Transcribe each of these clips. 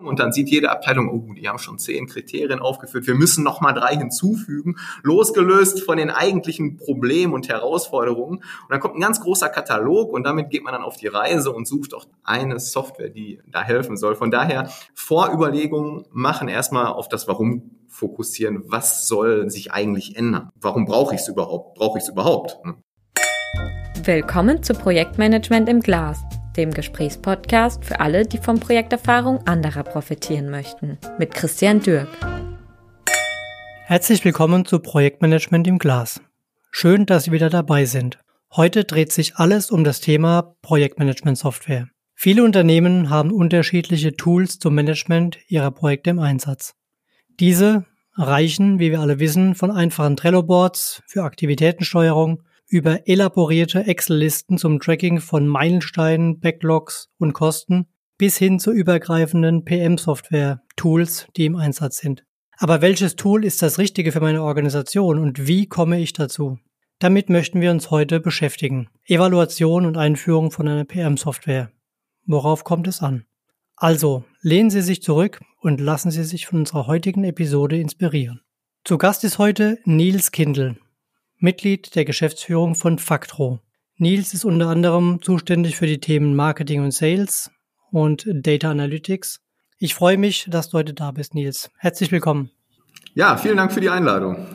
und dann sieht jede Abteilung, oh, die haben schon zehn Kriterien aufgeführt, wir müssen noch mal drei hinzufügen, losgelöst von den eigentlichen Problemen und Herausforderungen. Und dann kommt ein ganz großer Katalog und damit geht man dann auf die Reise und sucht auch eine Software, die da helfen soll. Von daher Vorüberlegungen machen erstmal auf das Warum fokussieren. Was soll sich eigentlich ändern? Warum brauche ich es überhaupt? Brauche ich es überhaupt? Willkommen zu Projektmanagement im Glas dem Gesprächspodcast für alle, die von Projekterfahrung anderer profitieren möchten, mit Christian Dürk. Herzlich willkommen zu Projektmanagement im Glas. Schön, dass Sie wieder dabei sind. Heute dreht sich alles um das Thema Projektmanagement-Software. Viele Unternehmen haben unterschiedliche Tools zum Management ihrer Projekte im Einsatz. Diese reichen, wie wir alle wissen, von einfachen Trello-Boards für Aktivitätensteuerung über elaborierte Excel-Listen zum Tracking von Meilensteinen, Backlogs und Kosten bis hin zu übergreifenden PM-Software-Tools, die im Einsatz sind. Aber welches Tool ist das Richtige für meine Organisation und wie komme ich dazu? Damit möchten wir uns heute beschäftigen. Evaluation und Einführung von einer PM-Software. Worauf kommt es an? Also, lehnen Sie sich zurück und lassen Sie sich von unserer heutigen Episode inspirieren. Zu Gast ist heute Nils Kindl. Mitglied der Geschäftsführung von Factro. Nils ist unter anderem zuständig für die Themen Marketing und Sales und Data Analytics. Ich freue mich, dass du heute da bist, Nils. Herzlich willkommen. Ja, vielen Dank für die Einladung.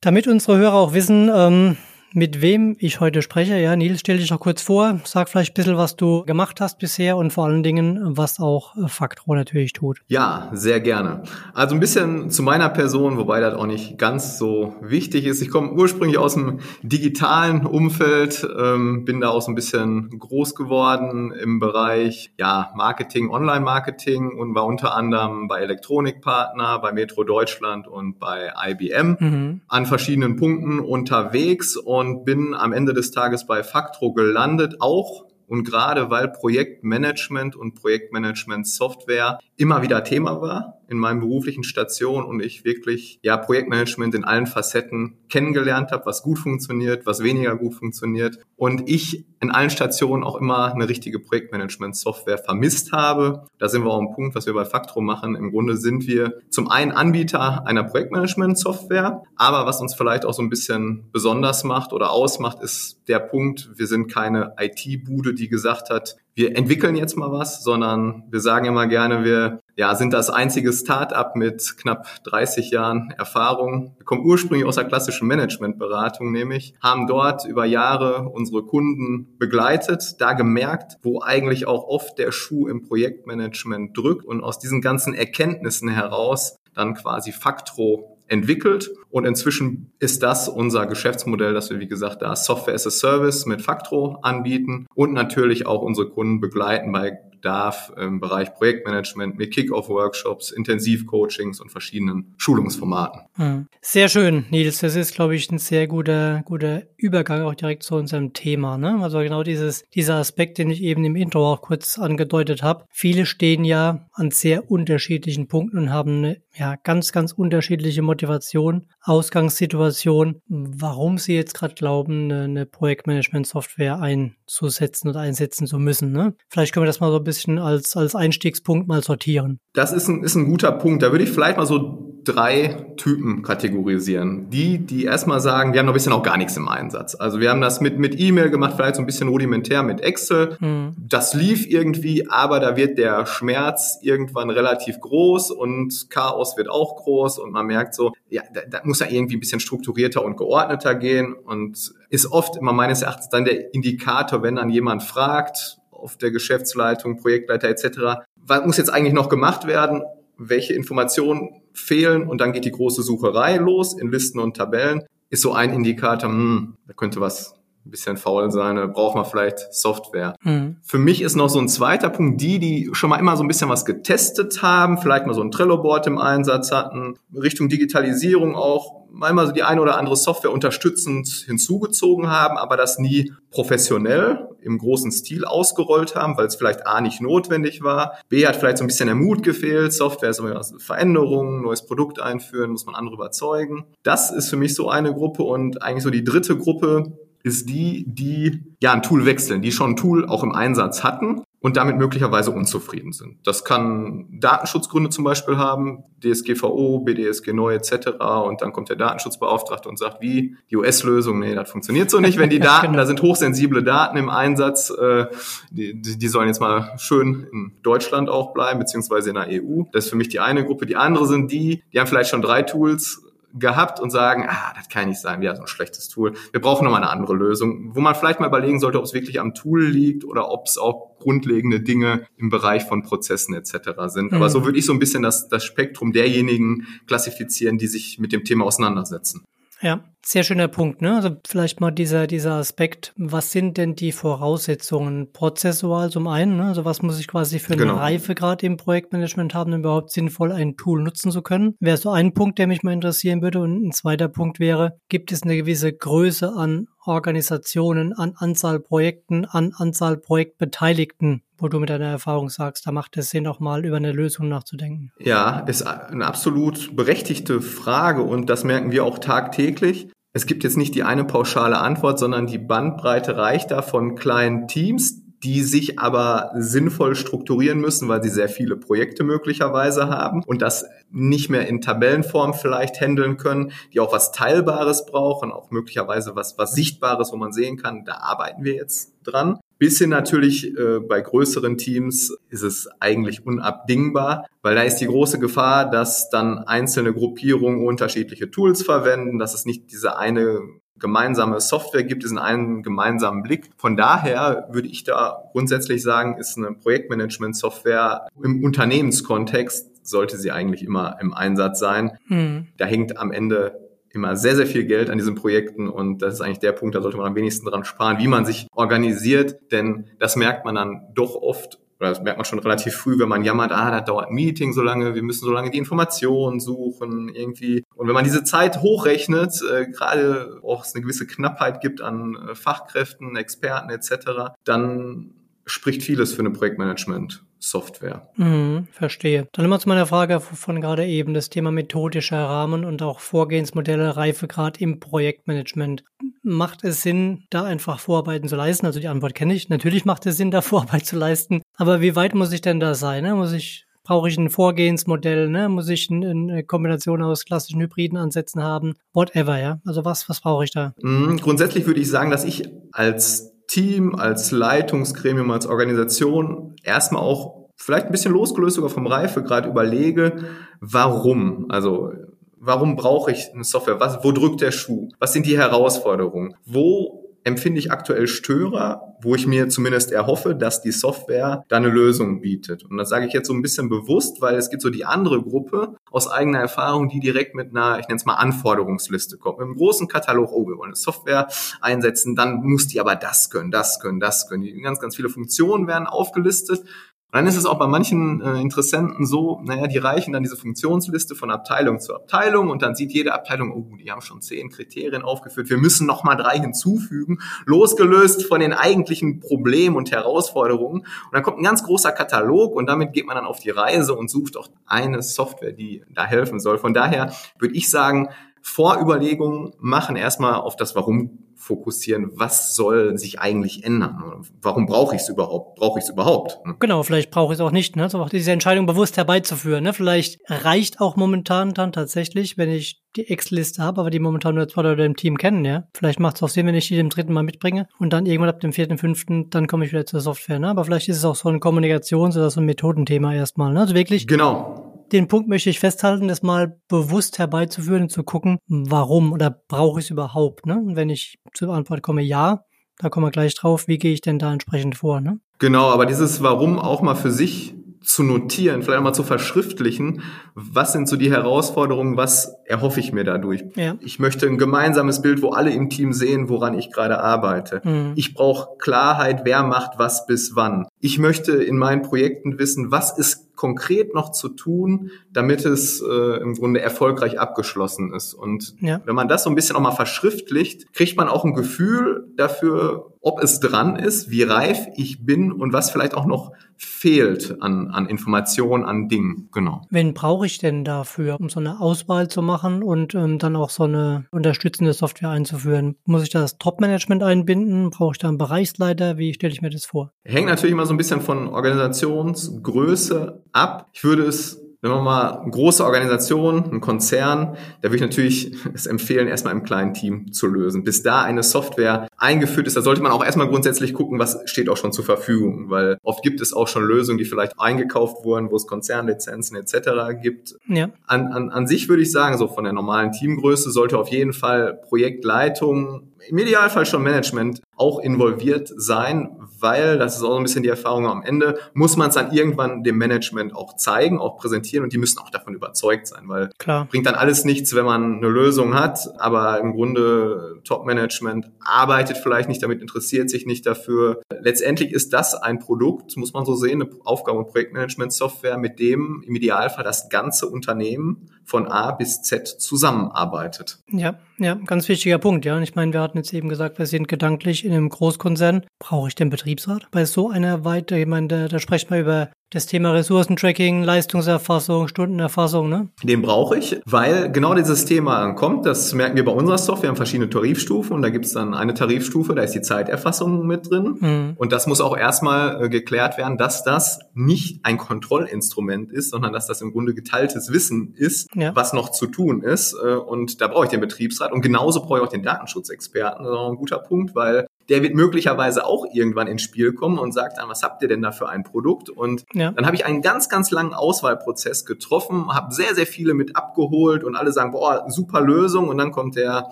Damit unsere Hörer auch wissen, ähm, mit wem ich heute spreche. Ja, Nils, stell dich doch kurz vor, sag vielleicht ein bisschen, was du gemacht hast bisher und vor allen Dingen, was auch äh, Faktro natürlich tut. Ja, sehr gerne. Also ein bisschen zu meiner Person, wobei das auch nicht ganz so wichtig ist. Ich komme ursprünglich aus dem digitalen Umfeld, ähm, bin da auch so ein bisschen groß geworden im Bereich ja, Marketing, Online-Marketing und war unter anderem bei Elektronikpartner, bei Metro Deutschland und bei IBM mhm. an verschiedenen Punkten unterwegs und und bin am Ende des Tages bei Factro gelandet, auch und gerade weil Projektmanagement und Projektmanagement-Software immer wieder Thema war in meinen beruflichen Stationen und ich wirklich ja Projektmanagement in allen Facetten kennengelernt habe, was gut funktioniert, was weniger gut funktioniert und ich in allen Stationen auch immer eine richtige Projektmanagement-Software vermisst habe. Da sind wir auch am Punkt, was wir bei Factro machen. Im Grunde sind wir zum einen Anbieter einer Projektmanagement-Software, aber was uns vielleicht auch so ein bisschen besonders macht oder ausmacht, ist der Punkt, wir sind keine IT-Bude, die gesagt hat, wir entwickeln jetzt mal was, sondern wir sagen immer gerne, wir ja, sind das einzige Start-up mit knapp 30 Jahren Erfahrung. Wir kommen ursprünglich aus der klassischen Managementberatung, nämlich haben dort über Jahre unsere Kunden begleitet, da gemerkt, wo eigentlich auch oft der Schuh im Projektmanagement drückt und aus diesen ganzen Erkenntnissen heraus dann quasi Faktro entwickelt. Und inzwischen ist das unser Geschäftsmodell, dass wir, wie gesagt, da Software as a Service mit Factro anbieten und natürlich auch unsere Kunden begleiten bei Bedarf im Bereich Projektmanagement mit Kick-Off-Workshops, Intensivcoachings und verschiedenen Schulungsformaten. Hm. Sehr schön, Nils. Das ist, glaube ich, ein sehr guter, guter Übergang auch direkt zu unserem Thema. Ne? Also genau dieses, dieser Aspekt, den ich eben im Intro auch kurz angedeutet habe. Viele stehen ja an sehr unterschiedlichen Punkten und haben eine ja, ganz, ganz unterschiedliche Motivation, Ausgangssituation, warum sie jetzt gerade glauben, eine, eine Projektmanagement-Software einzusetzen oder einsetzen zu müssen. Ne? Vielleicht können wir das mal so ein bisschen als, als Einstiegspunkt mal sortieren. Das ist ein, ist ein guter Punkt. Da würde ich vielleicht mal so drei Typen kategorisieren. Die, die erstmal sagen, wir haben noch ein bisschen auch gar nichts im Einsatz. Also wir haben das mit, mit E-Mail gemacht, vielleicht so ein bisschen rudimentär mit Excel. Mhm. Das lief irgendwie, aber da wird der Schmerz irgendwann relativ groß und Chaos wird auch groß und man merkt so, ja, da, da muss ja irgendwie ein bisschen strukturierter und geordneter gehen und ist oft immer meines Erachtens dann der Indikator, wenn dann jemand fragt, auf der Geschäftsleitung, Projektleiter etc., was muss jetzt eigentlich noch gemacht werden? Welche Informationen fehlen und dann geht die große Sucherei los in Listen und Tabellen, ist so ein Indikator, hm, da könnte was ein bisschen faul sein, da braucht man vielleicht Software. Mhm. Für mich ist noch so ein zweiter Punkt, die, die schon mal immer so ein bisschen was getestet haben, vielleicht mal so ein Trello-Board im Einsatz hatten, Richtung Digitalisierung auch, mal so die eine oder andere Software unterstützend hinzugezogen haben, aber das nie professionell im großen Stil ausgerollt haben, weil es vielleicht A nicht notwendig war, B hat vielleicht so ein bisschen der Mut gefehlt, Software ist immer Veränderungen, neues Produkt einführen, muss man andere überzeugen. Das ist für mich so eine Gruppe und eigentlich so die dritte Gruppe, ist die, die ja ein Tool wechseln, die schon ein Tool auch im Einsatz hatten und damit möglicherweise unzufrieden sind. Das kann Datenschutzgründe zum Beispiel haben, DSGVO, BDSG neu etc. Und dann kommt der Datenschutzbeauftragte und sagt, wie die US-Lösung, nee, das funktioniert so nicht, wenn die Daten, genau. da sind hochsensible Daten im Einsatz, äh, die, die sollen jetzt mal schön in Deutschland auch bleiben, beziehungsweise in der EU. Das ist für mich die eine Gruppe. Die andere sind die, die haben vielleicht schon drei Tools gehabt und sagen, ah, das kann nicht sein, wir haben so ein schlechtes Tool. Wir brauchen nochmal eine andere Lösung, wo man vielleicht mal überlegen sollte, ob es wirklich am Tool liegt oder ob es auch grundlegende Dinge im Bereich von Prozessen etc. sind. Mhm. Aber so würde ich so ein bisschen das, das Spektrum derjenigen klassifizieren, die sich mit dem Thema auseinandersetzen. Ja, sehr schöner Punkt, ne? Also vielleicht mal dieser, dieser Aspekt, was sind denn die Voraussetzungen prozessual zum einen, ne? Also was muss ich quasi für eine genau. Reife gerade im Projektmanagement haben, um überhaupt sinnvoll ein Tool nutzen zu können? Wäre so ein Punkt, der mich mal interessieren würde. Und ein zweiter Punkt wäre, gibt es eine gewisse Größe an Organisationen, an Anzahl Projekten, an Anzahl Projektbeteiligten, wo du mit deiner Erfahrung sagst, da macht es Sinn, auch mal über eine Lösung nachzudenken? Ja, ist eine absolut berechtigte Frage und das merken wir auch tagtäglich. Es gibt jetzt nicht die eine pauschale Antwort, sondern die Bandbreite reicht da von kleinen Teams, die sich aber sinnvoll strukturieren müssen, weil sie sehr viele Projekte möglicherweise haben und das nicht mehr in Tabellenform vielleicht handeln können, die auch was Teilbares brauchen, auch möglicherweise was, was Sichtbares, wo man sehen kann, da arbeiten wir jetzt dran. Bis hin natürlich äh, bei größeren Teams ist es eigentlich unabdingbar, weil da ist die große Gefahr, dass dann einzelne Gruppierungen unterschiedliche Tools verwenden, dass es nicht diese eine gemeinsame Software gibt, diesen einen gemeinsamen Blick. Von daher würde ich da grundsätzlich sagen, ist eine Projektmanagement-Software im Unternehmenskontext sollte sie eigentlich immer im Einsatz sein. Mhm. Da hängt am Ende immer sehr, sehr viel Geld an diesen Projekten und das ist eigentlich der Punkt, da sollte man am wenigsten dran sparen, wie man sich organisiert, denn das merkt man dann doch oft oder das merkt man schon relativ früh, wenn man jammert, ah, da dauert ein Meeting so lange, wir müssen so lange die Informationen suchen, irgendwie. Und wenn man diese Zeit hochrechnet, äh, gerade auch es eine gewisse Knappheit gibt an äh, Fachkräften, Experten etc., dann spricht vieles für eine Projektmanagement. Software. Mhm, verstehe. Dann immer zu meiner Frage von gerade eben, das Thema methodischer Rahmen und auch Vorgehensmodelle, Reifegrad im Projektmanagement. Macht es Sinn, da einfach Vorarbeiten zu leisten? Also die Antwort kenne ich. Natürlich macht es Sinn, da Vorarbeit zu leisten. Aber wie weit muss ich denn da sein? Ne? Muss ich brauche ich ein Vorgehensmodell, ne? muss ich eine Kombination aus klassischen hybriden Ansätzen haben, whatever, ja. Also was, was brauche ich da? Mhm, grundsätzlich würde ich sagen, dass ich als Team, als Leitungsgremium, als Organisation erstmal auch vielleicht ein bisschen losgelöst sogar vom Reifegrad überlege, warum? Also warum brauche ich eine Software? Was, wo drückt der Schuh? Was sind die Herausforderungen? Wo empfinde ich aktuell Störer, wo ich mir zumindest erhoffe, dass die Software da eine Lösung bietet. Und das sage ich jetzt so ein bisschen bewusst, weil es gibt so die andere Gruppe aus eigener Erfahrung, die direkt mit einer, ich nenne es mal Anforderungsliste kommt. Mit einem großen Katalog, oh, wir wollen eine Software einsetzen, dann muss die aber das können, das können, das können. Die ganz, ganz viele Funktionen werden aufgelistet und dann ist es auch bei manchen äh, Interessenten so, naja, die reichen dann diese Funktionsliste von Abteilung zu Abteilung und dann sieht jede Abteilung, oh, die haben schon zehn Kriterien aufgeführt, wir müssen noch mal drei hinzufügen, losgelöst von den eigentlichen Problemen und Herausforderungen. Und dann kommt ein ganz großer Katalog und damit geht man dann auf die Reise und sucht auch eine Software, die da helfen soll. Von daher würde ich sagen, Vorüberlegungen machen erstmal auf das Warum fokussieren, was soll sich eigentlich ändern? Warum brauche ich es überhaupt? Brauche ich es überhaupt? Genau, vielleicht brauche ich es auch nicht. Ne? So auch diese Entscheidung bewusst herbeizuführen. Ne? Vielleicht reicht auch momentan dann tatsächlich, wenn ich die Excel-Liste habe, aber die momentan nur zwei Leute im Team kennen, ja. Vielleicht macht es auch Sinn, wenn ich die dem dritten Mal mitbringe und dann irgendwann ab dem vierten, fünften, dann komme ich wieder zur Software. Ne? Aber vielleicht ist es auch so ein Kommunikations- oder so ein Methodenthema erstmal. Ne? Also wirklich. Genau den Punkt möchte ich festhalten, das mal bewusst herbeizuführen und zu gucken, warum oder brauche ich es überhaupt. Ne? Und wenn ich zur Antwort komme, ja, da kommen wir gleich drauf, wie gehe ich denn da entsprechend vor. Ne? Genau, aber dieses Warum auch mal für sich zu notieren, vielleicht auch mal zu verschriftlichen, was sind so die Herausforderungen, was erhoffe ich mir dadurch. Ja. Ich möchte ein gemeinsames Bild, wo alle im Team sehen, woran ich gerade arbeite. Mhm. Ich brauche Klarheit, wer macht was bis wann. Ich möchte in meinen Projekten wissen, was ist konkret noch zu tun, damit es äh, im Grunde erfolgreich abgeschlossen ist. Und ja. wenn man das so ein bisschen auch mal verschriftlicht, kriegt man auch ein Gefühl dafür, ob es dran ist, wie reif ich bin und was vielleicht auch noch fehlt an, an Informationen, an Dingen. Genau. Wen brauche ich denn dafür, um so eine Auswahl zu machen und ähm, dann auch so eine unterstützende Software einzuführen? Muss ich da das Top-Management einbinden? Brauche ich da einen Bereichsleiter? Wie stelle ich mir das vor? Hängt natürlich immer so ein bisschen von Organisationsgröße ab. Ich würde es wenn man mal eine große Organisation, ein Konzern, da würde ich natürlich es empfehlen, erstmal im kleinen Team zu lösen. Bis da eine Software eingeführt ist, da sollte man auch erstmal grundsätzlich gucken, was steht auch schon zur Verfügung, weil oft gibt es auch schon Lösungen, die vielleicht eingekauft wurden, wo es Konzernlizenzen etc. gibt. Ja. An, an, an sich würde ich sagen, so von der normalen Teamgröße sollte auf jeden Fall Projektleitung im Idealfall schon Management auch involviert sein, weil, das ist auch ein bisschen die Erfahrung am Ende, muss man es dann irgendwann dem Management auch zeigen, auch präsentieren und die müssen auch davon überzeugt sein, weil Klar. bringt dann alles nichts, wenn man eine Lösung hat, aber im Grunde Top-Management arbeitet vielleicht nicht damit, interessiert sich nicht dafür. Letztendlich ist das ein Produkt, muss man so sehen, eine Aufgabe- und Projektmanagement-Software, mit dem im Idealfall das ganze Unternehmen von A bis Z zusammenarbeitet. Ja, ja, ganz wichtiger Punkt, ja. Und ich meine, wir hatten jetzt eben gesagt, wir sind gedanklich in einem Großkonzern. Brauche ich den Betriebsrat? Bei so einer Weite, ich meine, da, da spricht man über das Thema Ressourcentracking, Leistungserfassung, Stundenerfassung, ne? Den brauche ich, weil genau dieses Thema kommt. Das merken wir bei unserer Software. Wir haben verschiedene Tarifstufen und da gibt es dann eine Tarifstufe, da ist die Zeiterfassung mit drin. Mhm. Und das muss auch erstmal äh, geklärt werden, dass das nicht ein Kontrollinstrument ist, sondern dass das im Grunde geteiltes Wissen ist, ja. was noch zu tun ist. Äh, und da brauche ich den Betriebsrat. Und genauso brauche ich auch den Datenschutzexperten. Das ist auch ein guter Punkt, weil der wird möglicherweise auch irgendwann ins Spiel kommen und sagt dann, was habt ihr denn da für ein Produkt? Und ja. dann habe ich einen ganz, ganz langen Auswahlprozess getroffen, habe sehr, sehr viele mit abgeholt und alle sagen, boah, super Lösung. Und dann kommt der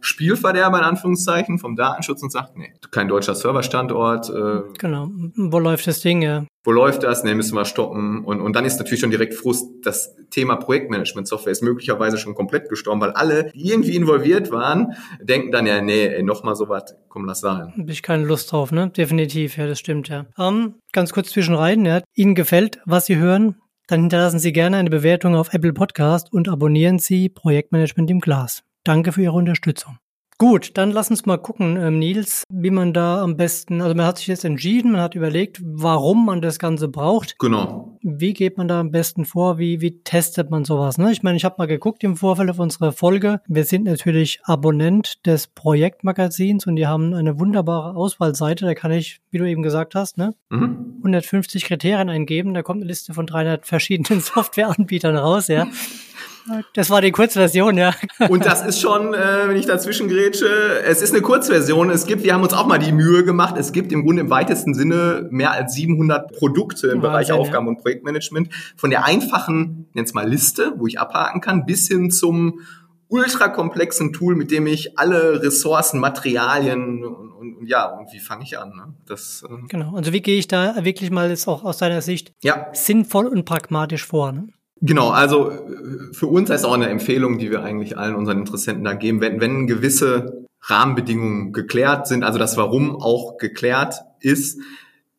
Spielverderber in Anführungszeichen vom Datenschutz und sagt, nee, kein deutscher Serverstandort. Äh, genau, wo läuft das Ding? Ja wo läuft das? Ne, müssen wir stoppen. Und, und dann ist natürlich schon direkt Frust. Das Thema Projektmanagement-Software ist möglicherweise schon komplett gestorben, weil alle, die irgendwie involviert waren, denken dann ja, nee, ey, noch mal so was, komm, lass sein. Habe ich keine Lust drauf, ne? Definitiv, ja, das stimmt, ja. Um, ganz kurz zwischenrein, ja. Ihnen gefällt, was Sie hören? Dann hinterlassen Sie gerne eine Bewertung auf Apple Podcast und abonnieren Sie Projektmanagement im Glas. Danke für Ihre Unterstützung. Gut, dann lass uns mal gucken, ähm, Nils, wie man da am besten, also man hat sich jetzt entschieden, man hat überlegt, warum man das Ganze braucht. Genau. Wie geht man da am besten vor? Wie, wie testet man sowas? Ne? Ich meine, ich habe mal geguckt im Vorfeld auf unsere Folge. Wir sind natürlich Abonnent des Projektmagazins und die haben eine wunderbare Auswahlseite. Da kann ich, wie du eben gesagt hast, ne, mhm. 150 Kriterien eingeben. Da kommt eine Liste von 300 verschiedenen Softwareanbietern raus, ja. Das war die Kurzversion, ja. Und das ist schon, äh, wenn ich dazwischen grätsche, es ist eine Kurzversion. Es gibt, wir haben uns auch mal die Mühe gemacht, es gibt im Grunde im weitesten Sinne mehr als 700 Produkte im Wahnsinn, Bereich Aufgaben- ja. und Projektmanagement. Von der einfachen, nenn's mal Liste, wo ich abhaken kann, bis hin zum ultrakomplexen Tool, mit dem ich alle Ressourcen, Materialien und, und, und ja, und wie fange ich an? Ne? Das, äh genau, also wie gehe ich da wirklich mal jetzt auch aus deiner Sicht ja. sinnvoll und pragmatisch vor? Ne? Genau, also äh, für uns ist auch eine Empfehlung, die wir eigentlich allen unseren Interessenten da geben, wenn, wenn gewisse Rahmenbedingungen geklärt sind, also das Warum auch geklärt ist,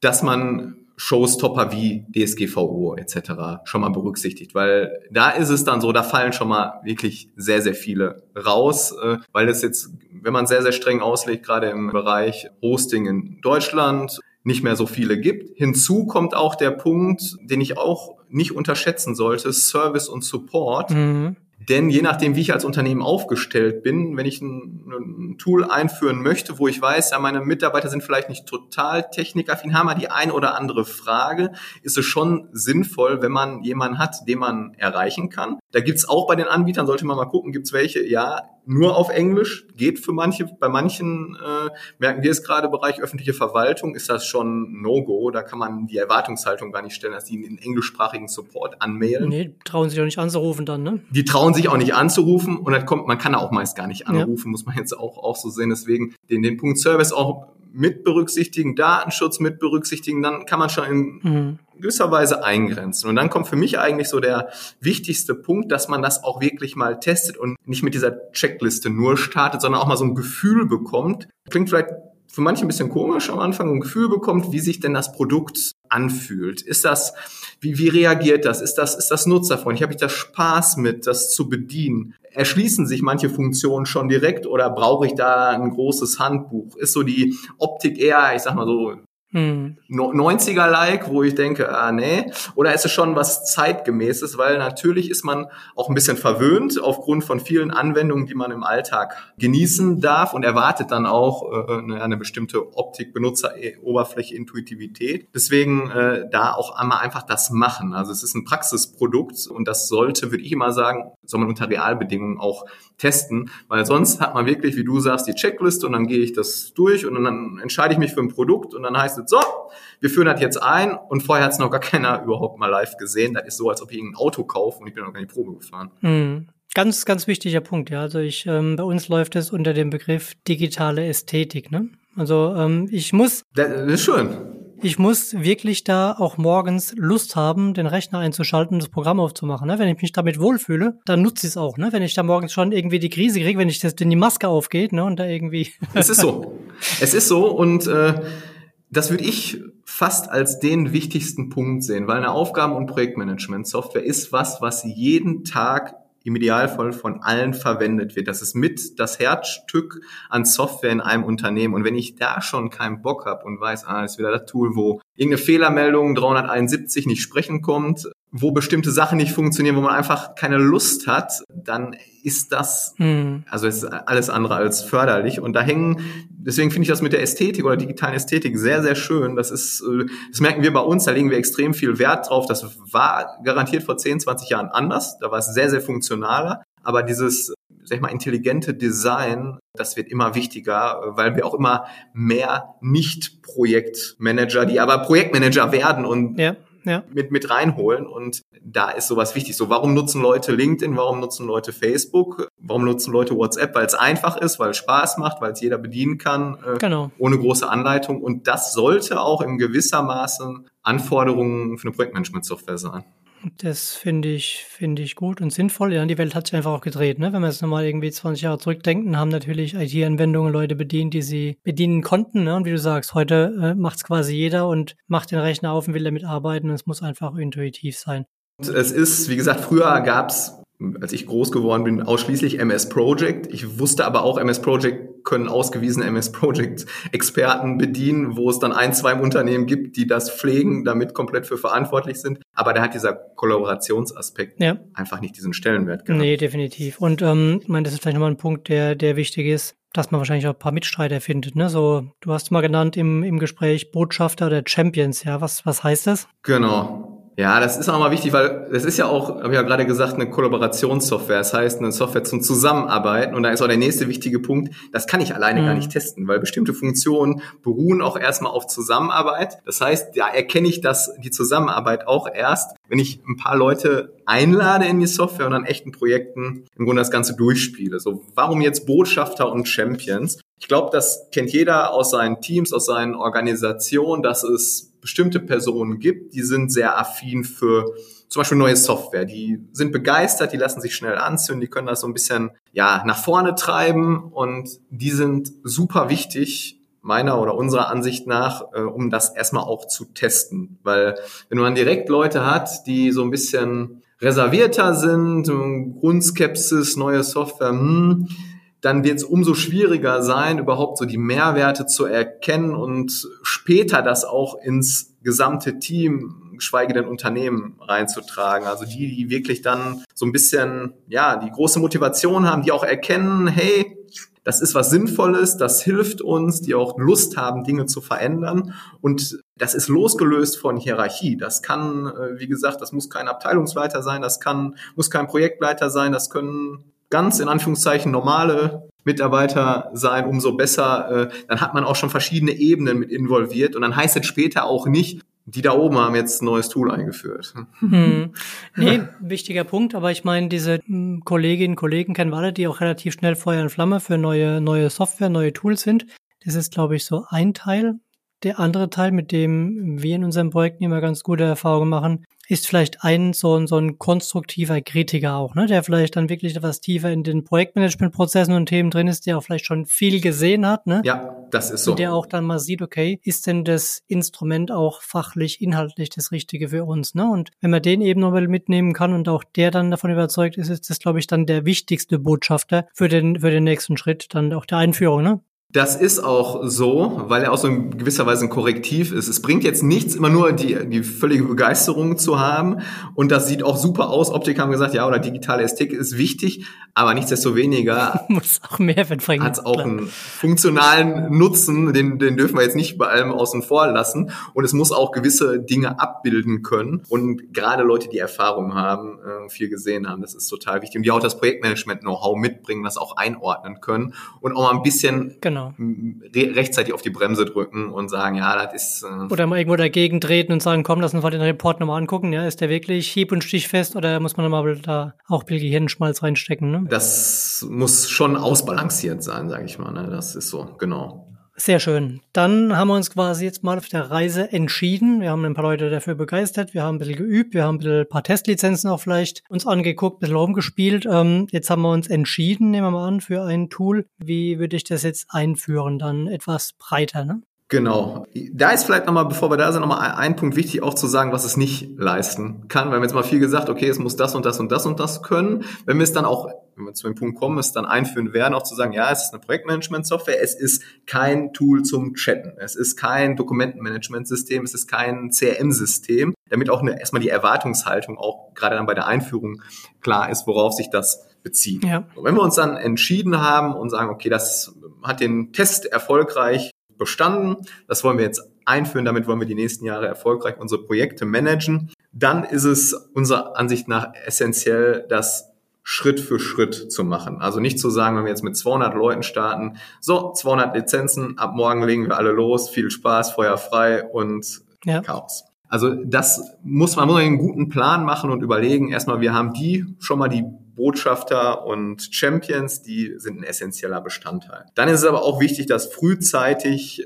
dass man Showstopper wie DSGVO etc. schon mal berücksichtigt, weil da ist es dann so, da fallen schon mal wirklich sehr, sehr viele raus, äh, weil es jetzt, wenn man sehr, sehr streng auslegt, gerade im Bereich Hosting in Deutschland, nicht mehr so viele gibt. Hinzu kommt auch der Punkt, den ich auch nicht unterschätzen sollte, Service und Support. Mhm. Denn je nachdem, wie ich als Unternehmen aufgestellt bin, wenn ich ein, ein, Tool einführen möchte, wo ich weiß, ja, meine Mitarbeiter sind vielleicht nicht total technikaffin, haben wir die ein oder andere Frage, ist es schon sinnvoll, wenn man jemanden hat, den man erreichen kann. Da gibt's auch bei den Anbietern, sollte man mal gucken, gibt's welche, ja, nur auf Englisch, geht für manche, bei manchen äh, merken wir es gerade, Bereich öffentliche Verwaltung ist das schon No-Go, da kann man die Erwartungshaltung gar nicht stellen, dass die einen englischsprachigen Support anmailen. Nee, trauen sich auch nicht anzurufen dann, ne? Die trauen sich auch nicht anzurufen und dann kommt, man kann auch meist gar nicht anrufen, ja. muss man jetzt auch, auch so sehen, deswegen den, den Punkt Service auch mit berücksichtigen, Datenschutz mit berücksichtigen, dann kann man schon in mhm. gewisser Weise eingrenzen. Und dann kommt für mich eigentlich so der wichtigste Punkt, dass man das auch wirklich mal testet und nicht mit dieser Checkliste nur startet, sondern auch mal so ein Gefühl bekommt. Klingt vielleicht für manche ein bisschen komisch am Anfang, ein Gefühl bekommt, wie sich denn das Produkt anfühlt. Ist das, wie, wie reagiert das? Ist das, ist das nutzerfreundlich? Habe ich da Spaß mit, das zu bedienen? Erschließen sich manche Funktionen schon direkt oder brauche ich da ein großes Handbuch? Ist so die Optik eher, ich sag mal so, hm. 90er-like, wo ich denke, ah nee, oder ist es schon was zeitgemäßes, weil natürlich ist man auch ein bisschen verwöhnt aufgrund von vielen Anwendungen, die man im Alltag genießen darf und erwartet dann auch äh, eine, bestimmte Optik, Benutzer, Oberfläche, Intuitivität. Deswegen äh, da auch einmal einfach das machen. Also es ist ein Praxisprodukt und das sollte, würde ich immer sagen, soll man unter Realbedingungen auch testen, weil sonst hat man wirklich, wie du sagst, die Checkliste und dann gehe ich das durch und dann entscheide ich mich für ein Produkt und dann heißt es, so, wir führen das jetzt ein und vorher hat es noch gar keiner überhaupt mal live gesehen. Das ist so, als ob ich ein Auto kaufe und ich bin noch gar nicht Probe gefahren. Mhm. Ganz, ganz wichtiger Punkt, ja. Also ich, ähm, bei uns läuft es unter dem Begriff digitale Ästhetik, ne? Also ähm, ich muss. Das ist schön ich muss wirklich da auch morgens Lust haben, den Rechner einzuschalten und das Programm aufzumachen. Ne? Wenn ich mich damit wohlfühle, dann nutze ich es auch. Ne? Wenn ich da morgens schon irgendwie die Krise kriege, wenn ich das, wenn die Maske aufgeht ne? und da irgendwie. es ist so. Es ist so und äh, das würde ich fast als den wichtigsten Punkt sehen, weil eine Aufgaben- und Projektmanagement-Software ist was, was jeden Tag im Idealfall von allen verwendet wird. Das ist mit das Herzstück an Software in einem Unternehmen. Und wenn ich da schon keinen Bock habe und weiß, ah, ist wieder das Tool, wo irgendeine Fehlermeldung 371 nicht sprechen kommt, wo bestimmte Sachen nicht funktionieren, wo man einfach keine Lust hat, dann ist das, hm. also ist alles andere als förderlich. Und da hängen, deswegen finde ich das mit der Ästhetik oder digitalen Ästhetik sehr, sehr schön. Das ist, äh, das merken wir bei uns, da legen wir extrem viel Wert drauf. Das war garantiert vor 10, 20 Jahren anders. Da war es sehr, sehr funktionaler. Aber dieses, sag ich mal, intelligente Design, das wird immer wichtiger, weil wir auch immer mehr Nicht-Projektmanager, die aber Projektmanager werden und ja ja. mit, mit reinholen. Und da ist sowas wichtig. So, warum nutzen Leute LinkedIn? Warum nutzen Leute Facebook? Warum nutzen Leute WhatsApp? Weil es einfach ist, weil es Spaß macht, weil es jeder bedienen kann, äh, genau. ohne große Anleitung. Und das sollte auch in gewisser Maße Anforderungen für eine Projektmanagement-Software sein. Das finde ich, finde ich gut und sinnvoll. Ja, die Welt hat sich einfach auch gedreht. Ne? Wenn wir jetzt nochmal irgendwie 20 Jahre zurückdenken, haben natürlich IT-Anwendungen Leute bedient, die sie bedienen konnten. Ne? Und wie du sagst, heute äh, macht es quasi jeder und macht den Rechner auf und will damit arbeiten. Es muss einfach intuitiv sein. Es ist, wie gesagt, früher gab es als ich groß geworden bin, ausschließlich MS Project. Ich wusste aber auch, MS Project können ausgewiesene MS Project Experten bedienen, wo es dann ein, zwei im Unternehmen gibt, die das pflegen, damit komplett für verantwortlich sind. Aber da hat dieser Kollaborationsaspekt ja. einfach nicht diesen Stellenwert gehabt. Nee, definitiv. Und ähm, ich meine, das ist vielleicht nochmal ein Punkt, der, der wichtig ist, dass man wahrscheinlich auch ein paar Mitstreiter findet. Ne? So, du hast mal genannt im, im Gespräch Botschafter oder Champions, ja. Was, was heißt das? Genau. Ja, das ist auch mal wichtig, weil das ist ja auch, habe ich ja gerade gesagt, eine Kollaborationssoftware. Das heißt, eine Software zum Zusammenarbeiten. Und da ist auch der nächste wichtige Punkt, das kann ich alleine mhm. gar nicht testen, weil bestimmte Funktionen beruhen auch erstmal auf Zusammenarbeit. Das heißt, da erkenne ich das, die Zusammenarbeit auch erst, wenn ich ein paar Leute einlade in die Software und an echten Projekten im Grunde das Ganze durchspiele. So, warum jetzt Botschafter und Champions? Ich glaube, das kennt jeder aus seinen Teams, aus seinen Organisationen, dass es bestimmte Personen gibt, die sind sehr affin für zum Beispiel neue Software. Die sind begeistert, die lassen sich schnell anzünden, die können das so ein bisschen ja nach vorne treiben und die sind super wichtig meiner oder unserer Ansicht nach, äh, um das erstmal auch zu testen. Weil wenn man direkt Leute hat, die so ein bisschen reservierter sind, Grundskepsis, neue Software, hm, dann wird es umso schwieriger sein, überhaupt so die Mehrwerte zu erkennen und später das auch ins gesamte Team, geschweige denn Unternehmen reinzutragen. Also die, die wirklich dann so ein bisschen, ja, die große Motivation haben, die auch erkennen, hey, das ist was Sinnvolles, das hilft uns, die auch Lust haben, Dinge zu verändern. Und das ist losgelöst von Hierarchie. Das kann, äh, wie gesagt, das muss kein Abteilungsleiter sein, das kann, muss kein Projektleiter sein, das können ganz in Anführungszeichen normale Mitarbeiter sein, umso besser. Äh, dann hat man auch schon verschiedene Ebenen mit involviert und dann heißt es später auch nicht, die da oben haben jetzt ein neues Tool eingeführt. Hm. Nee, wichtiger Punkt, aber ich meine, diese hm, Kolleginnen und Kollegen kennen wir alle, die auch relativ schnell Feuer und Flamme für neue, neue Software, neue Tools sind. Das ist, glaube ich, so ein Teil. Der andere Teil, mit dem wir in unseren Projekten immer ganz gute Erfahrungen machen, ist vielleicht ein so, so ein konstruktiver Kritiker auch, ne, der vielleicht dann wirklich etwas tiefer in den Projektmanagementprozessen und Themen drin ist, der auch vielleicht schon viel gesehen hat, ne? Ja, das ist so. Und der auch dann mal sieht, okay, ist denn das Instrument auch fachlich, inhaltlich das Richtige für uns, ne? Und wenn man den eben nochmal mitnehmen kann und auch der dann davon überzeugt ist, ist das, glaube ich, dann der wichtigste Botschafter für den, für den nächsten Schritt, dann auch der Einführung, ne? Das ist auch so, weil er auch so in gewisser Weise ein Korrektiv ist. Es bringt jetzt nichts, immer nur die, die völlige Begeisterung zu haben. Und das sieht auch super aus. Optik haben gesagt, ja, oder digitale Ästhetik ist wichtig, aber nichtsdestoweniger muss auch Mehrwert bringen. Hat es auch einen funktionalen Nutzen, den, den dürfen wir jetzt nicht bei allem außen vor lassen. Und es muss auch gewisse Dinge abbilden können. Und gerade Leute, die Erfahrung haben, äh, viel gesehen haben, das ist total wichtig. Und die auch das Projektmanagement-Know-how mitbringen, das auch einordnen können und auch mal ein bisschen genau genau. rechtzeitig auf die Bremse drücken und sagen, ja, das ist. Äh oder mal irgendwo dagegen treten und sagen, komm, lass uns mal den Report nochmal angucken. Ja, ist der wirklich hieb- und stichfest oder muss man nochmal da auch bisschen Gehirnschmalz reinstecken? Ne? Das muss schon ausbalanciert sein, sage ich mal. Ne? Das ist so, genau. Sehr schön. Dann haben wir uns quasi jetzt mal auf der Reise entschieden. Wir haben ein paar Leute dafür begeistert. Wir haben ein bisschen geübt. Wir haben ein, bisschen paar Testlizenzen auch vielleicht uns angeguckt, ein bisschen rumgespielt. Ähm, jetzt haben wir uns entschieden, nehmen wir mal an, für ein Tool. Wie würde ich das jetzt einführen? Dann etwas breiter, ne? Genau. Da ist vielleicht nochmal, bevor wir da sind, nochmal ein Punkt wichtig auch zu sagen, was es nicht leisten kann. Wir haben jetzt mal viel gesagt, okay, es muss das und das und das und das können. Wenn wir es dann auch, wenn wir zu dem Punkt kommen, es dann einführen werden, auch zu sagen, ja, es ist eine Projektmanagement-Software, es ist kein Tool zum Chatten, es ist kein Dokumentenmanagement-System, es ist kein CRM-System, damit auch eine, erstmal die Erwartungshaltung auch gerade dann bei der Einführung klar ist, worauf sich das bezieht. Ja. wenn wir uns dann entschieden haben und sagen, okay, das hat den Test erfolgreich bestanden. Das wollen wir jetzt einführen. Damit wollen wir die nächsten Jahre erfolgreich unsere Projekte managen. Dann ist es unserer Ansicht nach essentiell, das Schritt für Schritt zu machen. Also nicht zu sagen, wenn wir jetzt mit 200 Leuten starten, so 200 Lizenzen, ab morgen legen wir alle los, viel Spaß, Feuer frei und ja. Chaos. Also das muss man muss einen guten Plan machen und überlegen. Erstmal, wir haben die schon mal die Botschafter und Champions, die sind ein essentieller Bestandteil. Dann ist es aber auch wichtig, dass frühzeitig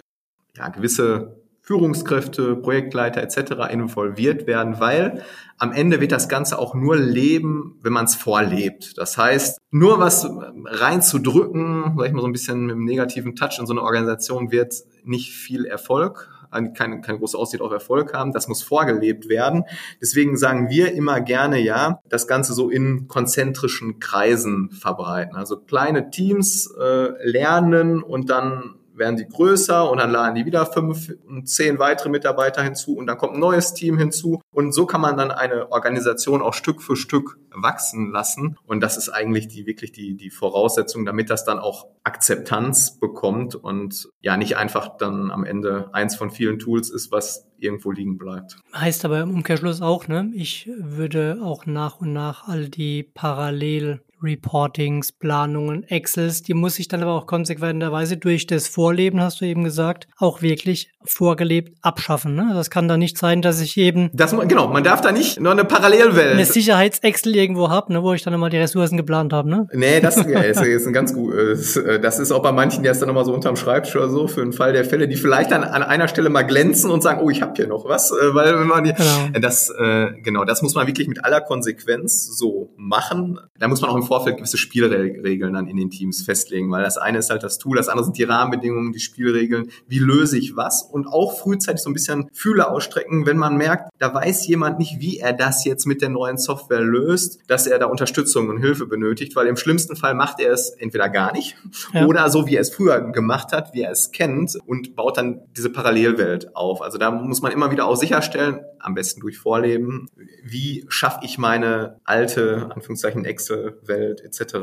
ja, gewisse Führungskräfte, Projektleiter etc. involviert werden, weil am Ende wird das Ganze auch nur leben, wenn man es vorlebt. Das heißt, nur was reinzudrücken, sag ich mal so ein bisschen mit einem negativen Touch in so eine Organisation wird nicht viel Erfolg keine, keine große Aussicht auf Erfolg haben. Das muss vorgelebt werden. Deswegen sagen wir immer gerne ja, das Ganze so in konzentrischen Kreisen verbreiten. Also kleine Teams äh, lernen und dann werden sie größer und dann laden die wieder fünf und zehn weitere Mitarbeiter hinzu und dann kommt ein neues Team hinzu und so kann man dann eine Organisation auch Stück für Stück wachsen lassen und das ist eigentlich die wirklich die die Voraussetzung, damit das dann auch Akzeptanz bekommt und ja nicht einfach dann am Ende eins von vielen Tools ist, was irgendwo liegen bleibt. Heißt aber im Umkehrschluss auch, ne? Ich würde auch nach und nach all die parallel Reportings, Planungen, Excels, die muss ich dann aber auch konsequenterweise durch das Vorleben, hast du eben gesagt, auch wirklich vorgelebt abschaffen. Ne? Das kann da nicht sein, dass ich eben. Das, genau, man darf da nicht nur eine Parallelwelt. Eine Sicherheits-Excel irgendwo habe, ne, wo ich dann immer die Ressourcen geplant habe. Ne? Nee, das ist, ist ein ganz gut. Äh, das ist auch bei manchen, die ist dann nochmal so unterm Schreibtisch oder so, für den Fall der Fälle, die vielleicht dann an einer Stelle mal glänzen und sagen, oh, ich habe hier noch was. Äh, weil wenn man genau. das, äh, genau, das muss man wirklich mit aller Konsequenz so machen. Da muss man auch im Vorfeld gewisse Spielregeln dann in den Teams festlegen, weil das eine ist halt das Tool, das andere sind die Rahmenbedingungen, die Spielregeln, wie löse ich was und auch frühzeitig so ein bisschen Fühler ausstrecken, wenn man merkt, da weiß jemand nicht, wie er das jetzt mit der neuen Software löst, dass er da Unterstützung und Hilfe benötigt, weil im schlimmsten Fall macht er es entweder gar nicht ja. oder so, wie er es früher gemacht hat, wie er es kennt und baut dann diese Parallelwelt auf. Also da muss man immer wieder auch sicherstellen, am besten durch Vorleben, wie schaffe ich meine alte, Anführungszeichen, Excel-Welt etc.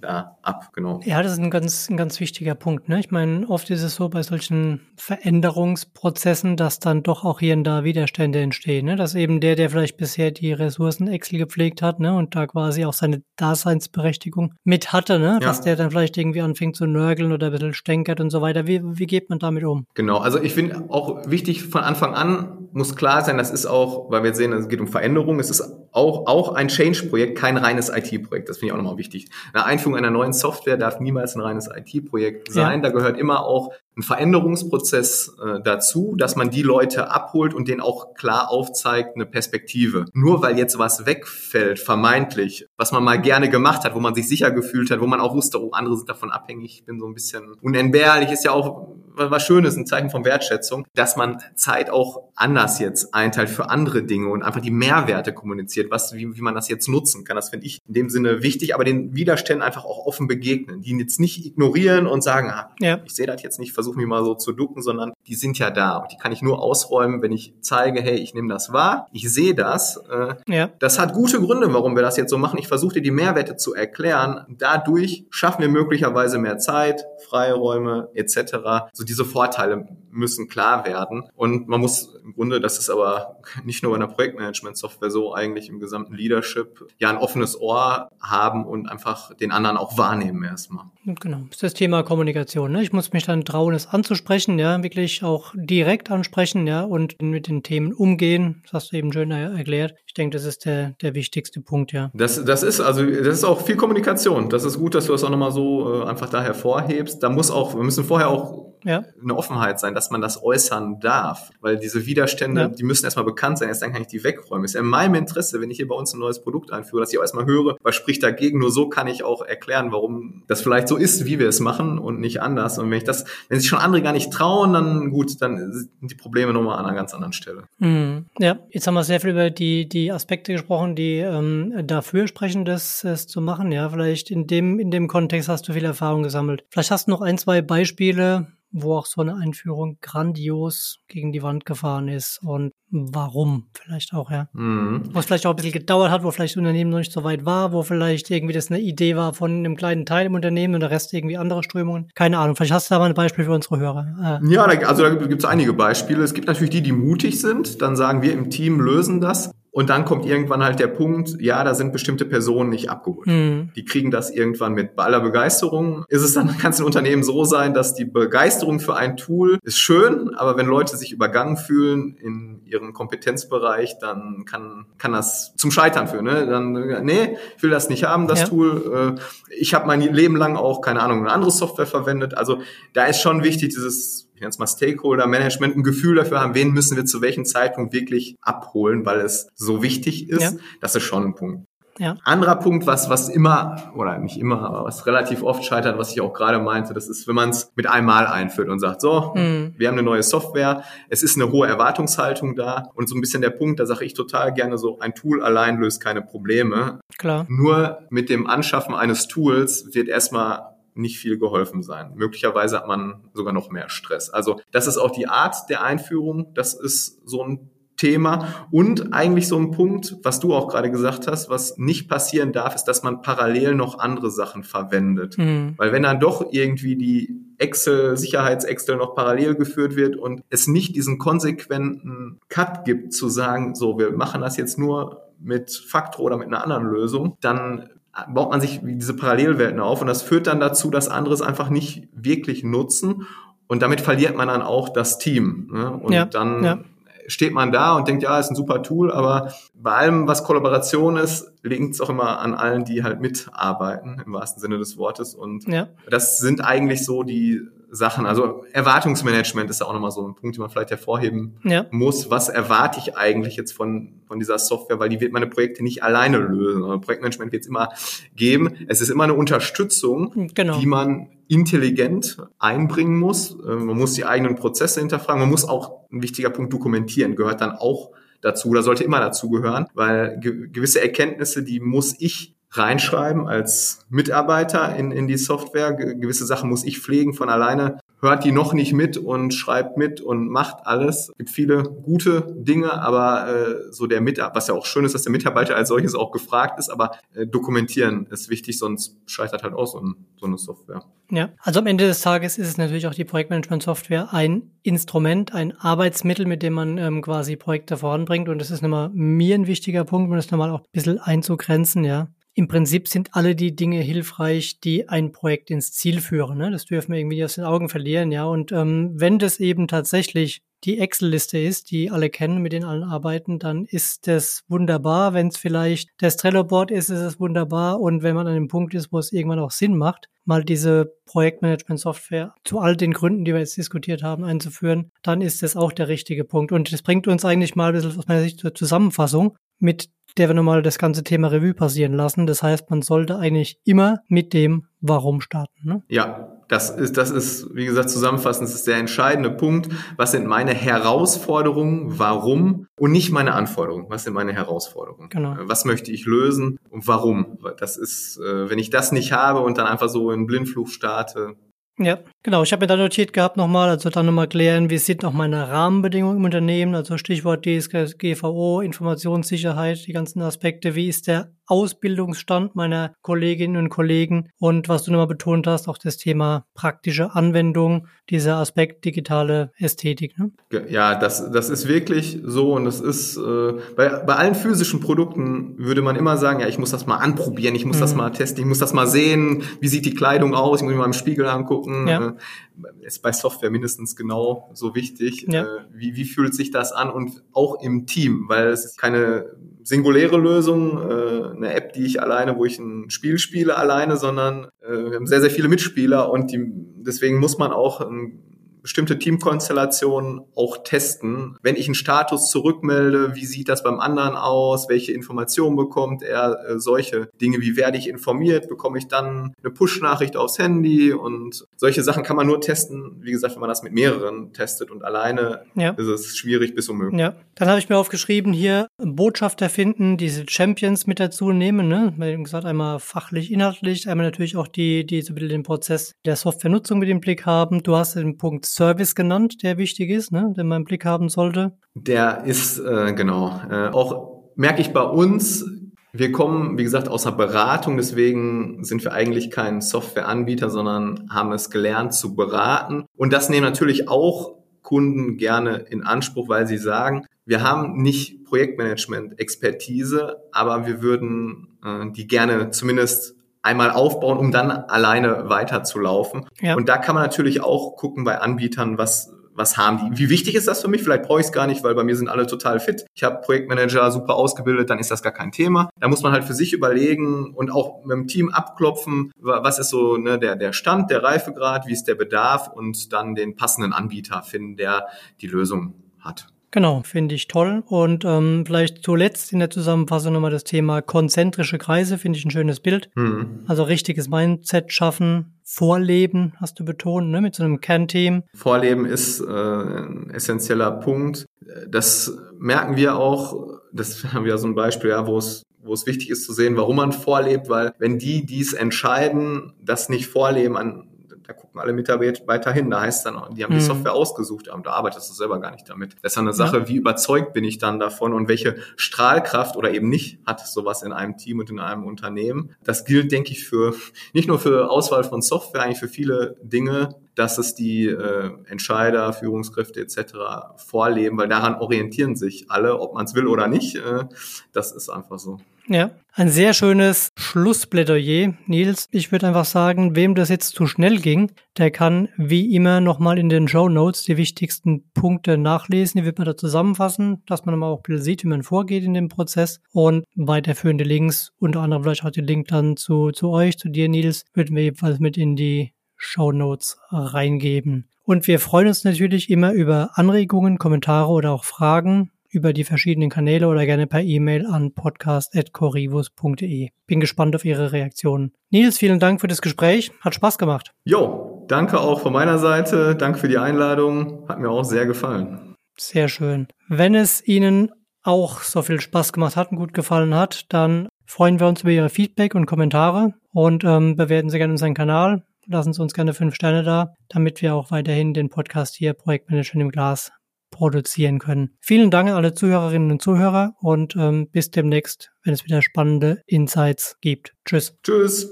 da ab, genau. Ja, das ist ein ganz, ein ganz wichtiger Punkt. Ne? Ich meine, oft ist es so bei solchen Veränderungsprozessen, dass dann doch auch hier und da Widerstände entstehen. Ne? Dass eben der, der vielleicht bisher die Ressourcen Excel gepflegt hat ne? und da quasi auch seine Daseinsberechtigung mit hatte, ne? Ja. dass der dann vielleicht irgendwie anfängt zu nörgeln oder ein bisschen stänkert und so weiter. Wie, wie geht man damit um? Genau, also ich finde auch wichtig von Anfang an muss klar sein, das ist auch, weil wir sehen, es geht um Veränderung, es ist auch, auch ein Change-Projekt, kein reines IT-Projekt. Das finde ich auch nochmal wichtig. Eine Einführung einer neuen Software darf niemals ein reines IT-Projekt sein. Ja. Da gehört immer auch ein Veränderungsprozess äh, dazu, dass man die Leute abholt und denen auch klar aufzeigt, eine Perspektive. Nur weil jetzt was wegfällt, vermeintlich, was man mal gerne gemacht hat, wo man sich sicher gefühlt hat, wo man auch wusste, oh, andere sind davon abhängig, ich bin so ein bisschen unentbehrlich, ist ja auch was Schönes, ein Zeichen von Wertschätzung, dass man Zeit auch anders jetzt einteilt für andere Dinge und einfach die Mehrwerte kommuniziert, was, wie, wie man das jetzt nutzen kann. Das finde ich in dem Sinne wichtig, aber den Widerständen einfach auch offen begegnen, die jetzt nicht ignorieren und sagen, ah, ja. ich sehe das jetzt nicht, versuche mich mal so zu ducken, sondern die sind ja da und die kann ich nur ausräumen, wenn ich zeige, hey, ich nehme das wahr, ich sehe das. Äh, ja. Das hat gute Gründe, warum wir das jetzt so machen. Ich versuche dir die Mehrwerte zu erklären. Dadurch schaffen wir möglicherweise mehr Zeit, Freiräume etc. So diese Vorteile müssen klar werden. Und man muss im Grunde, das ist aber nicht nur in der Projektmanagement-Software so, eigentlich im gesamten Leadership, ja ein offenes Ohr haben und einfach den anderen auch wahrnehmen erstmal. Genau, das ist das Thema Kommunikation. Ne? Ich muss mich dann trauen, es anzusprechen, ja, wirklich auch direkt ansprechen, ja, und mit den Themen umgehen. Das hast du eben schön erklärt. Ich denke, das ist der, der wichtigste Punkt, ja. Das, das ist also, das ist auch viel Kommunikation. Das ist gut, dass du das auch nochmal so äh, einfach da hervorhebst. Da muss auch, wir müssen vorher auch ja. eine Offenheit sein, dass man das äußern darf. Weil diese Widerstände, ja. die müssen erstmal bekannt sein, erst dann kann ich die wegräumen. Ist ja in meinem Interesse, wenn ich hier bei uns ein neues Produkt einführe, dass ich auch erstmal höre, was spricht dagegen. Nur so kann ich auch erklären, warum das vielleicht so ist, wie wir es machen und nicht anders. Und wenn ich das, wenn sich schon andere gar nicht trauen, dann gut, dann sind die Probleme nochmal an einer ganz anderen Stelle. Mhm. Ja, jetzt haben wir sehr viel über die, die Aspekte gesprochen, die ähm, dafür sprechen, das, das zu machen. Ja, vielleicht in dem, in dem Kontext hast du viel Erfahrung gesammelt. Vielleicht hast du noch ein, zwei Beispiele, wo auch so eine Einführung grandios gegen die Wand gefahren ist und warum vielleicht auch, ja. Mhm. Wo es vielleicht auch ein bisschen gedauert hat, wo vielleicht das Unternehmen noch nicht so weit war, wo vielleicht irgendwie das eine Idee war von einem kleinen Teil im Unternehmen und der Rest irgendwie andere Strömungen. Keine Ahnung, vielleicht hast du da mal ein Beispiel für unsere Hörer. Äh. Ja, also da gibt es einige Beispiele. Es gibt natürlich die, die mutig sind, dann sagen wir im Team lösen das. Und dann kommt irgendwann halt der Punkt, ja, da sind bestimmte Personen nicht abgeholt. Mhm. Die kriegen das irgendwann mit. Bei aller Begeisterung ist es dann, kann es in Unternehmen so sein, dass die Begeisterung für ein Tool ist schön, aber wenn Leute sich übergangen fühlen in ihrem Kompetenzbereich, dann kann, kann das zum Scheitern führen. Ne? Dann, nee, ich will das nicht haben, das ja. Tool. Äh, ich habe mein Leben lang auch, keine Ahnung, eine andere Software verwendet. Also da ist schon wichtig, dieses ich nenne es mal Stakeholder-Management, ein Gefühl dafür haben, wen müssen wir zu welchem Zeitpunkt wirklich abholen, weil es so wichtig ist. Ja. Das ist schon ein Punkt. Ja. Anderer Punkt, was, was immer, oder nicht immer, aber was relativ oft scheitert, was ich auch gerade meinte, das ist, wenn man es mit einmal einführt und sagt, so, mhm. wir haben eine neue Software, es ist eine hohe Erwartungshaltung da und so ein bisschen der Punkt, da sage ich total gerne so, ein Tool allein löst keine Probleme. Klar. Nur mit dem Anschaffen eines Tools wird erstmal nicht viel geholfen sein. Möglicherweise hat man sogar noch mehr Stress. Also das ist auch die Art der Einführung. Das ist so ein Thema und eigentlich so ein Punkt, was du auch gerade gesagt hast, was nicht passieren darf, ist, dass man parallel noch andere Sachen verwendet. Mhm. Weil wenn dann doch irgendwie die Excel, Sicherheits-Excel noch parallel geführt wird und es nicht diesen konsequenten Cut gibt, zu sagen, so, wir machen das jetzt nur mit Faktor oder mit einer anderen Lösung, dann baut man sich diese Parallelwelten auf und das führt dann dazu, dass andere es einfach nicht wirklich nutzen und damit verliert man dann auch das Team. Ne? Und ja, dann ja. steht man da und denkt, ja, ist ein super Tool, aber bei allem, was Kollaboration ist, liegt es auch immer an allen, die halt mitarbeiten, im wahrsten Sinne des Wortes. Und ja. das sind eigentlich so die Sachen. Also Erwartungsmanagement ist ja auch nochmal so ein Punkt, den man vielleicht hervorheben ja. muss. Was erwarte ich eigentlich jetzt von, von dieser Software? Weil die wird meine Projekte nicht alleine lösen. Projektmanagement wird es immer geben. Es ist immer eine Unterstützung, genau. die man intelligent einbringen muss. Äh, man muss die eigenen Prozesse hinterfragen. Man muss auch, ein wichtiger Punkt, dokumentieren, gehört dann auch dazu oder sollte immer dazu gehören, weil gewisse Erkenntnisse, die muss ich reinschreiben als Mitarbeiter in, in die Software. Gewisse Sachen muss ich pflegen von alleine. Hört die noch nicht mit und schreibt mit und macht alles. Es gibt viele gute Dinge, aber äh, so der Mitarbeiter, was ja auch schön ist, dass der Mitarbeiter als solches auch gefragt ist, aber äh, dokumentieren ist wichtig, sonst scheitert halt auch so, ein, so eine Software. Ja, also am Ende des Tages ist es natürlich auch die Projektmanagement-Software ein Instrument, ein Arbeitsmittel, mit dem man ähm, quasi Projekte voranbringt. Und das ist nochmal mir ein wichtiger Punkt, um das nochmal auch ein bisschen einzugrenzen, ja im Prinzip sind alle die Dinge hilfreich, die ein Projekt ins Ziel führen. Ne? Das dürfen wir irgendwie aus den Augen verlieren, ja. Und ähm, wenn das eben tatsächlich die Excel-Liste ist, die alle kennen, mit denen allen arbeiten, dann ist das wunderbar. Wenn es vielleicht das Trello-Board ist, ist es wunderbar. Und wenn man an dem Punkt ist, wo es irgendwann auch Sinn macht, mal diese Projektmanagement-Software zu all den Gründen, die wir jetzt diskutiert haben, einzuführen, dann ist das auch der richtige Punkt. Und das bringt uns eigentlich mal ein bisschen aus meiner Sicht zur Zusammenfassung, mit der wir nochmal das ganze Thema Revue passieren lassen. Das heißt, man sollte eigentlich immer mit dem Warum starten. Ne? Ja, das ist, das ist, wie gesagt, zusammenfassend, das ist der entscheidende Punkt. Was sind meine Herausforderungen? Warum? Und nicht meine Anforderungen. Was sind meine Herausforderungen? Genau. Was möchte ich lösen? Und warum? Das ist, äh, wenn ich das nicht habe und dann einfach so in Blindflug starte, ja, genau. Ich habe mir da notiert gehabt nochmal, also dann nochmal klären, wie sind noch meine Rahmenbedingungen im Unternehmen, also Stichwort DSGVO, Informationssicherheit, die ganzen Aspekte, wie ist der Ausbildungsstand meiner Kolleginnen und Kollegen und was du nochmal betont hast, auch das Thema praktische Anwendung, dieser Aspekt digitale Ästhetik. Ne? Ja, das, das ist wirklich so und das ist äh, bei, bei allen physischen Produkten würde man immer sagen, ja, ich muss das mal anprobieren, ich muss mhm. das mal testen, ich muss das mal sehen, wie sieht die Kleidung aus, ich muss mir mal im Spiegel angucken. Ja. Äh, ist bei Software mindestens genau so wichtig. Ja. Äh, wie, wie fühlt sich das an und auch im Team, weil es ist keine singuläre Lösung, äh, eine App, die ich alleine, wo ich ein Spiel spiele alleine, sondern äh, wir haben sehr, sehr viele Mitspieler und die, deswegen muss man auch ein bestimmte Teamkonstellationen auch testen. Wenn ich einen Status zurückmelde, wie sieht das beim anderen aus? Welche Informationen bekommt er? Äh, solche Dinge, wie werde ich informiert? Bekomme ich dann eine Push-Nachricht aufs Handy? Und solche Sachen kann man nur testen, wie gesagt, wenn man das mit mehreren testet und alleine ja. ist es schwierig bis unmöglich. Ja, dann habe ich mir aufgeschrieben, hier Botschafter finden, diese Champions mit dazu nehmen. Ne? Wie gesagt, einmal fachlich, inhaltlich, einmal natürlich auch die, die so ein bisschen den Prozess der Softwarenutzung mit im Blick haben. Du hast den Punkt Service genannt, der wichtig ist, ne, den man im Blick haben sollte. Der ist, äh, genau, äh, auch merke ich bei uns, wir kommen, wie gesagt, aus der Beratung, deswegen sind wir eigentlich kein Softwareanbieter, sondern haben es gelernt zu beraten. Und das nehmen natürlich auch Kunden gerne in Anspruch, weil sie sagen, wir haben nicht Projektmanagement-Expertise, aber wir würden äh, die gerne zumindest einmal aufbauen, um dann alleine weiterzulaufen. Ja. Und da kann man natürlich auch gucken bei Anbietern, was was haben die? Wie wichtig ist das für mich? Vielleicht brauche ich es gar nicht, weil bei mir sind alle total fit. Ich habe Projektmanager super ausgebildet, dann ist das gar kein Thema. Da muss man halt für sich überlegen und auch mit dem Team abklopfen, was ist so ne, der, der Stand, der Reifegrad, wie ist der Bedarf und dann den passenden Anbieter finden, der die Lösung hat. Genau, finde ich toll. Und ähm, vielleicht zuletzt in der Zusammenfassung nochmal das Thema konzentrische Kreise, finde ich ein schönes Bild. Mhm. Also richtiges Mindset schaffen, Vorleben, hast du betont, ne, mit so einem Kernteam. Vorleben ist äh, ein essentieller Punkt. Das merken wir auch, das haben wir so ein Beispiel, ja, wo es wo es wichtig ist zu sehen, warum man vorlebt, weil wenn die dies entscheiden, das nicht vorleben, an da gucken alle Mitarbeiter hin. Da heißt dann, die haben die mhm. Software ausgesucht, aber da arbeitest du selber gar nicht damit. Das ist eine Sache, ja. wie überzeugt bin ich dann davon und welche Strahlkraft oder eben nicht hat sowas in einem Team und in einem Unternehmen. Das gilt, denke ich, für nicht nur für Auswahl von Software, eigentlich für viele Dinge, dass es die äh, Entscheider, Führungskräfte etc. vorleben, weil daran orientieren sich alle, ob man es will oder nicht. Äh, das ist einfach so. Ja, ein sehr schönes Schlussplädoyer, Nils. Ich würde einfach sagen, wem das jetzt zu schnell ging, der kann wie immer nochmal in den Show Notes die wichtigsten Punkte nachlesen. Die wird man da zusammenfassen, dass man auch ein bisschen sieht, wie man vorgeht in dem Prozess und weiterführende Links, unter anderem vielleicht auch den Link dann zu, zu euch, zu dir, Nils, würden wir jedenfalls mit in die Show Notes reingeben. Und wir freuen uns natürlich immer über Anregungen, Kommentare oder auch Fragen über die verschiedenen Kanäle oder gerne per E-Mail an podcast.corivus.de. Bin gespannt auf Ihre Reaktionen. Nils, vielen Dank für das Gespräch. Hat Spaß gemacht. Jo, danke auch von meiner Seite. Danke für die Einladung. Hat mir auch sehr gefallen. Sehr schön. Wenn es Ihnen auch so viel Spaß gemacht hat und gut gefallen hat, dann freuen wir uns über Ihre Feedback und Kommentare und ähm, bewerten Sie gerne unseren Kanal. Lassen Sie uns gerne fünf Sterne da, damit wir auch weiterhin den Podcast hier Projektmanagement im Glas produzieren können. Vielen Dank an alle Zuhörerinnen und Zuhörer und ähm, bis demnächst, wenn es wieder spannende Insights gibt. Tschüss. Tschüss.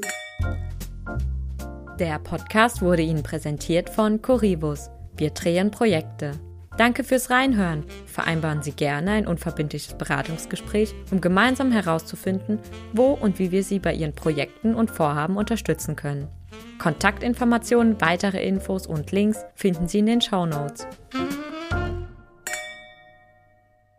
Der Podcast wurde Ihnen präsentiert von Corivus. Wir drehen Projekte. Danke fürs Reinhören. Vereinbaren Sie gerne ein unverbindliches Beratungsgespräch, um gemeinsam herauszufinden, wo und wie wir Sie bei Ihren Projekten und Vorhaben unterstützen können. Kontaktinformationen, weitere Infos und Links finden Sie in den Show Notes.